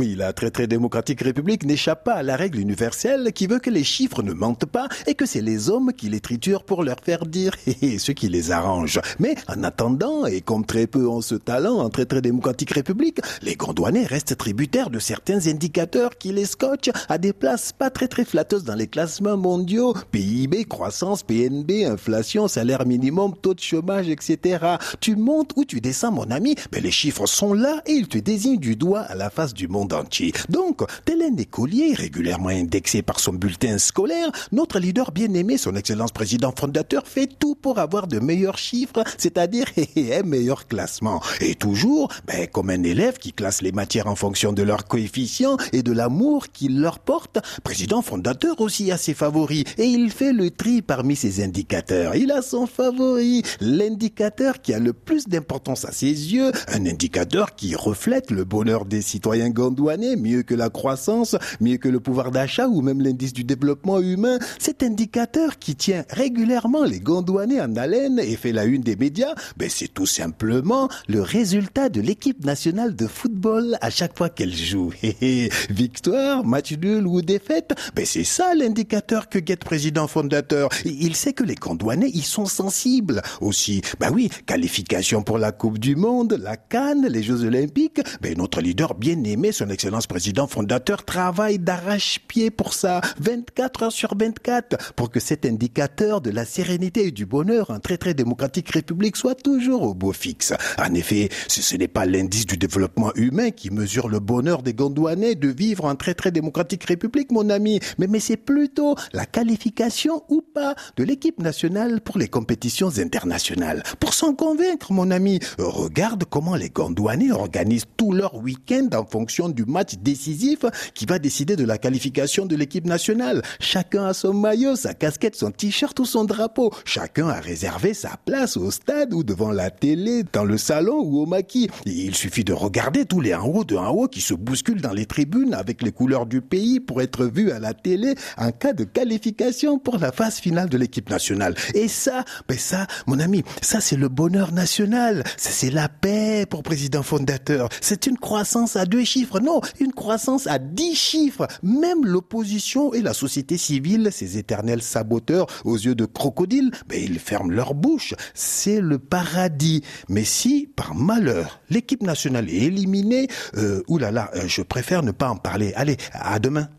Oui, la très très démocratique république n'échappe pas à la règle universelle qui veut que les chiffres ne mentent pas et que c'est les hommes qui les triturent pour leur faire dire ce qui les arrange. Mais en attendant, et comme très peu ont ce talent en très très démocratique république, les Gondouanais restent tributaires de certains indicateurs qui les scotchent à des places pas très très flatteuses dans les classements mondiaux. PIB, croissance, PNB, inflation, salaire minimum, taux de chômage, etc. Tu montes ou tu descends, mon ami, mais les chiffres sont là et ils te désignent du doigt à la face du monde Donc, tel un écolier régulièrement indexé par son bulletin scolaire, notre leader bien-aimé, son excellence président fondateur, fait tout pour avoir de meilleurs chiffres, c'est-à-dire un meilleur classement. Et toujours, ben, comme un élève qui classe les matières en fonction de leur coefficient et de l'amour qu'il leur porte, président fondateur aussi a ses favoris et il fait le tri parmi ses indicateurs. Il a son favori, l'indicateur qui a le plus d'importance à ses yeux, un indicateur qui reflète le bonheur des citoyens mieux que la croissance, mieux que le pouvoir d'achat ou même l'indice du développement humain. Cet indicateur qui tient régulièrement les gondouanais en haleine et fait la une des médias, ben c'est tout simplement le résultat de l'équipe nationale de football à chaque fois qu'elle joue. Victoire, match nul ou défaite, ben c'est ça l'indicateur que guette président fondateur. Il sait que les Gondouanais y sont sensibles aussi. Ben oui, qualification pour la Coupe du Monde, la Cannes, les Jeux Olympiques. Ben notre leader bien aimé, son excellence président fondateur, travaille d'arrache-pied pour ça, 24 heures sur 24, pour que cet indicateur de la sérénité et du bonheur en très très démocratique république soit toujours au beau fixe. En effet, ce, n'est pas l'indice du développement humain qui mesure le bonheur des Gondouanais de vivre en très très démocratique république, mon ami, mais, mais c'est plutôt la qualification ou pas de l'équipe nationale pour les compétitions internationales. Pour s'en convaincre, mon ami, regarde comment les Gondouanais organisent tout leur week-end en fonction du match décisif qui va décider de la qualification de l'équipe nationale. Chacun a son maillot, sa casquette, son t-shirt ou son drapeau. Chacun a réservé sa place au stade ou devant la télé, dans le salon ou au maquis. Il suffit de regarder tous les en haut de en haut qui se bousculent dans les tribunes avec les couleurs du pays pour être vus à la télé en cas de qualification pour la phase finale de l'équipe nationale. Et ça, ben ça, mon ami, ça c'est le bonheur national. C'est la paix pour président fondateur. C'est une croissance à deux chiffres. Non, une croissance à dix chiffres. Même l'opposition et la société civile, ces éternels saboteurs aux yeux de crocodile, ben ils ferment leur bouche. C'est le paradis. Mais si, par malheur, l'équipe nationale est éliminée, euh, oulala, euh, je préfère ne pas en parler. Allez, à demain.